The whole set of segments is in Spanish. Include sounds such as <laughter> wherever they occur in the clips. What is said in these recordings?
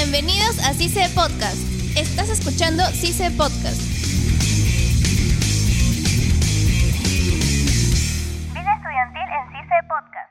Bienvenidos a CICE Podcast. Estás escuchando CICE Podcast. Vida estudiantil en CICE Podcast.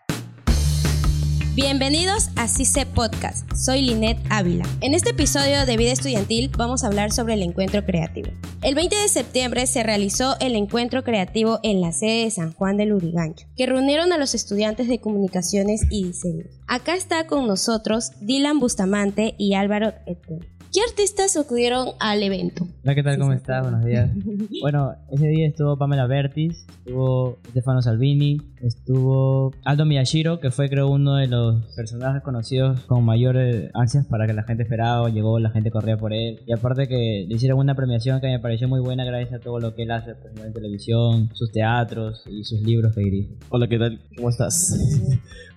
Bienvenidos a CICE Podcast. Soy Linet Ávila. En este episodio de Vida Estudiantil vamos a hablar sobre el encuentro creativo. El 20 de septiembre se realizó el encuentro creativo en la sede de San Juan del Urigancho, que reunieron a los estudiantes de comunicaciones y diseño. Acá está con nosotros Dylan Bustamante y Álvaro Eten. ¿Qué artistas acudieron al evento? Hola, ¿qué tal? ¿Cómo estás? Buenos días. <laughs> Bueno, ese día estuvo Pamela Bertis, estuvo Stefano Salvini, estuvo Aldo Miyashiro, que fue creo uno de los personajes conocidos con mayor eh, ansias para que la gente esperaba, llegó, la gente corría por él. Y aparte que le hicieron una premiación que me pareció muy buena gracias a todo lo que él hace pues, en televisión, sus teatros y sus libros que dirige. Hola, ¿qué tal? ¿Cómo estás?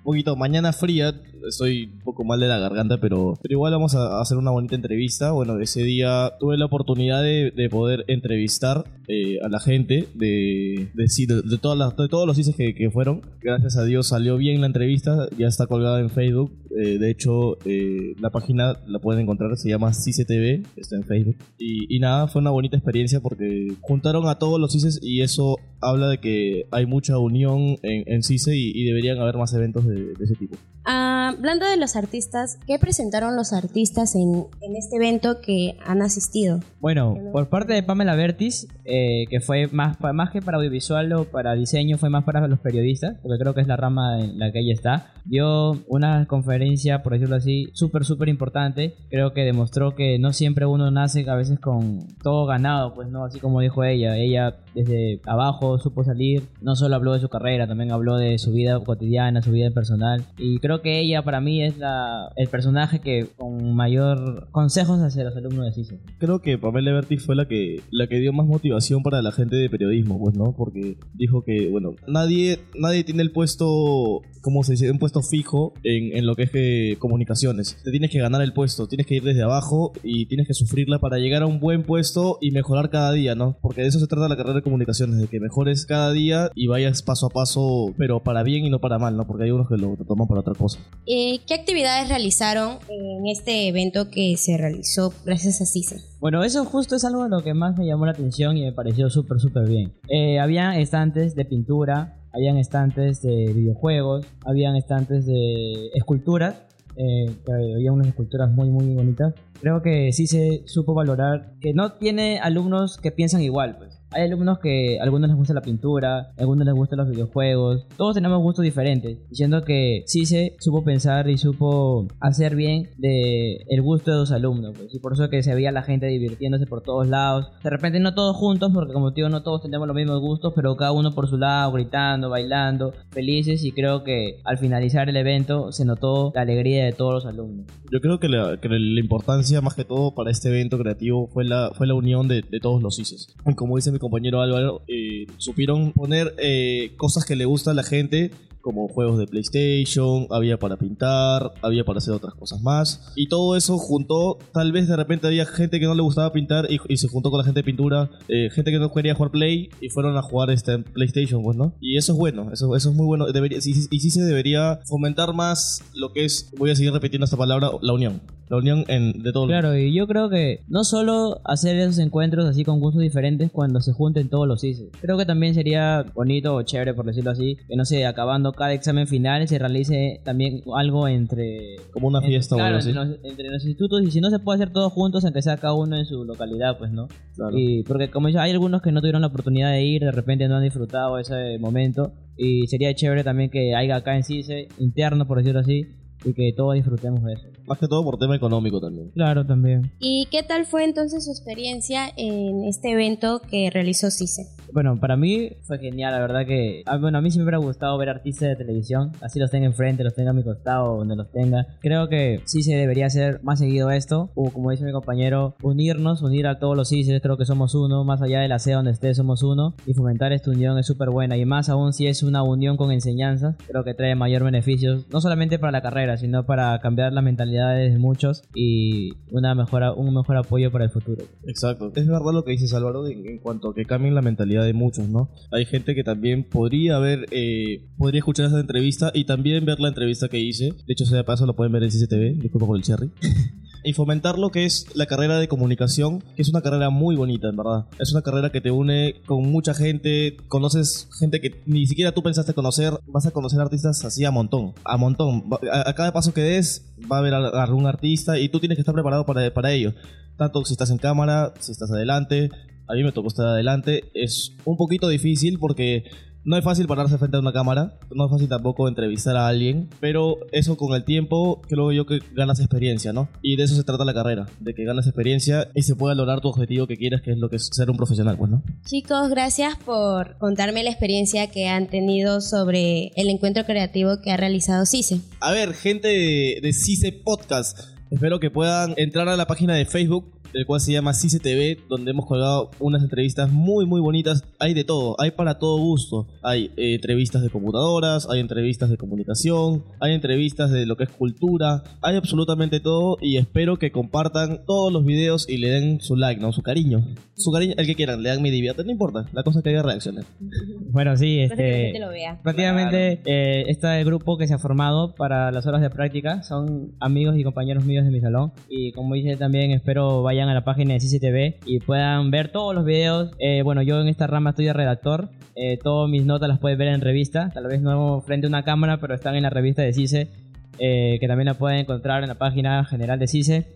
Un poquito mañana fría, estoy un poco mal de la garganta, pero, pero igual vamos a hacer una bonita entrevista. Bueno, ese día tuve la oportunidad de, de poder entrevistar eh, a la gente de, de, de todas las- de todos los ICES que, que fueron. Gracias a Dios salió bien la entrevista, ya está colgada en Facebook. Eh, de hecho, eh, la página la pueden encontrar, se llama CICE TV, está en Facebook. Y, y nada, fue una bonita experiencia porque juntaron a todos los CICES y eso habla de que hay mucha unión en, en CICE y, y deberían haber más eventos de, de ese tipo. Ah, hablando de los artistas, ¿qué presentaron los artistas en, en este evento que han asistido? Bueno, por parte de Pamela Bertis, eh, que fue más, más que para audiovisual o para diseño, fue más para los periodistas, porque creo que es la rama en la que ella está. Dio una conferencia, por decirlo así, súper, súper importante. Creo que demostró que no siempre uno nace a veces con todo ganado, pues no, así como dijo ella. Ella desde abajo supo salir, no solo habló de su carrera, también habló de su vida cotidiana, su vida personal. Y creo que ella para mí es la, el personaje que con mayor consejos hacia los alumnos de CISO. Creo que Pamela Berti fue la que, la que dio más motivación para la gente de periodismo, pues, ¿no? Porque dijo que, bueno, nadie, nadie tiene el puesto, ¿cómo se dice? Un puesto fijo en, en lo que es que comunicaciones. Te tienes que ganar el puesto, tienes que ir desde abajo y tienes que sufrirla para llegar a un buen puesto y mejorar cada día, ¿no? Porque de eso se trata la carrera comunicaciones, de que mejores cada día y vayas paso a paso, pero para bien y no para mal, ¿no? Porque hay unos que lo toman para otra cosa. Eh, ¿Qué actividades realizaron en este evento que se realizó gracias a CISA? Bueno, eso justo es algo de lo que más me llamó la atención y me pareció súper, súper bien. Eh, habían estantes de pintura, habían estantes de videojuegos, habían estantes de esculturas, eh, que había unas esculturas muy, muy bonitas. Creo que sí se supo valorar que no tiene alumnos que piensan igual, pues. Hay alumnos que a algunos les gusta la pintura, a algunos les gustan los videojuegos, todos tenemos gustos diferentes, diciendo que sí se supo pensar y supo hacer bien de el gusto de los alumnos, pues, y por eso que se veía la gente divirtiéndose por todos lados, de repente no todos juntos, porque como te digo, no todos tenemos los mismos gustos, pero cada uno por su lado, gritando, bailando, felices, y creo que al finalizar el evento se notó la alegría de todos los alumnos. Yo creo que la, que la importancia más que todo para este evento creativo fue la, fue la unión de, de todos los ICES. Y como dice mi compañero Álvaro, eh, supieron poner eh, cosas que le gusta a la gente, como juegos de PlayStation, había para pintar, había para hacer otras cosas más. Y todo eso juntó, tal vez de repente había gente que no le gustaba pintar y, y se juntó con la gente de pintura, eh, gente que no quería jugar Play y fueron a jugar este, en PlayStation, pues, ¿no? Y eso es bueno, eso, eso es muy bueno. Debería, sí- sí- y sí se debería fomentar más lo que es, voy a seguir repitiendo esta palabra, la unión. La unión en, de todos Claro, y yo creo que no solo hacer esos encuentros así con gustos diferentes cuando se junten todos los ICES. Creo que también sería bonito o chévere, por decirlo así, que no sé, acabando cada examen final se realice también algo entre... como una fiesta claro, o algo así. entre, los, entre los institutos y si no se puede hacer todos juntos, aunque sea cada uno en su localidad, pues no. Claro. Y porque como hay algunos que no tuvieron la oportunidad de ir, de repente no han disfrutado ese momento y sería chévere también que haya acá en CICE, interno por decirlo así, y que todos disfrutemos de eso. Más que todo por tema económico también. Claro, también. ¿Y qué tal fue entonces su experiencia en este evento que realizó CISE? Bueno, para mí fue genial, la verdad que... ah, Bueno, a mí siempre me ha gustado ver artistas de televisión, así los tenga enfrente, los tenga a mi costado, donde los tenga. Creo que sí se debería hacer más seguido esto, o como dice mi compañero, unirnos, unir a todos los CISES, creo que somos uno, más allá de la sede donde esté, somos uno, y fomentar esta unión es súper buena, y más aún si es una unión con enseñanzas, creo que trae mayor beneficios, no solamente para la carrera, sino para cambiar las mentalidades de muchos y una mejora, un mejor apoyo para el futuro. Exacto. Es verdad lo que dices Álvaro en, en cuanto a que cambien la mentalidad de muchos, ¿no? Hay gente que también podría ver, eh, podría escuchar esa entrevista y también ver la entrevista que hice. De hecho, sea de paso, lo pueden ver en CCTV. Disculpa por el cherry. <laughs> y fomentar lo que es la carrera de comunicación, que es una carrera muy bonita, en verdad. Es una carrera que te une con mucha gente, conoces gente que ni siquiera tú pensaste conocer, vas a conocer artistas así a montón, a montón. A, cada paso que des va a haber algún artista y tú tienes que estar preparado para, para ello. Tanto si estás en cámara, si estás adelante. A mí me tocó estar adelante. Es un poquito difícil porque no es fácil pararse frente a una cámara, no es fácil tampoco entrevistar a alguien, pero eso con el tiempo creo yo que ganas experiencia, ¿no? Y de eso se trata la carrera, de que ganas experiencia y se pueda lograr tu objetivo que quieres, que es lo que es ser un profesional, pues, ¿no? Chicos, gracias por contarme la experiencia que han tenido sobre el encuentro creativo que ha realizado CICE. A ver, gente de, de CICE Podcast, espero que puedan entrar a la página de Facebook, el cual se llama CICE TV, donde hemos colgado unas entrevistas muy, muy bonitas. Hay de todo, hay para todo gusto. Hay eh, entrevistas de computadoras, hay entrevistas de comunicación, hay entrevistas de lo que es cultura, hay absolutamente todo y espero que compartan todos los videos y le den su like, ¿no? Su cariño. Su cariño, el que quieran, le dan mi divierte, no importa. La cosa es que haya reacciones. <laughs> Bueno, sí, este... lo vea. Prácticamente eh, este grupo que se ha formado para las horas de práctica son amigos y compañeros míos de mi salón y como dice también espero vayan a la página de CCTV y puedan ver todos los videos. Eh, bueno, yo en esta rama estoy de redactor, eh, todas mis notas las puedes ver en revista, tal vez no frente a una cámara, pero están en la revista de CICE, eh, que también la pueden encontrar en la página general de CICE.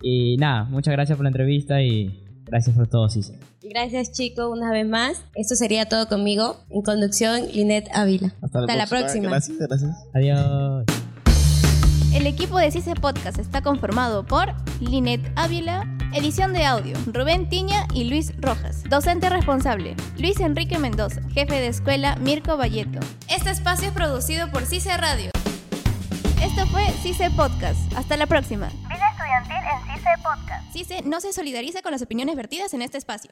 Y nada, muchas gracias por la entrevista y gracias por todo CICE. Gracias chicos una vez más. Esto sería todo conmigo. En conducción, Linet Ávila. Hasta la, Hasta la próxima. Gracias, gracias. Adiós. El equipo de CICE Podcast está conformado por Linet Ávila, edición de audio, Rubén Tiña y Luis Rojas. Docente responsable, Luis Enrique Mendoza. Jefe de escuela, Mirko Valleto. Este espacio es producido por CICE Radio. Esto fue CICE Podcast. Hasta la próxima. Vida estudiantil en CICE Podcast. CICE no se solidariza con las opiniones vertidas en este espacio.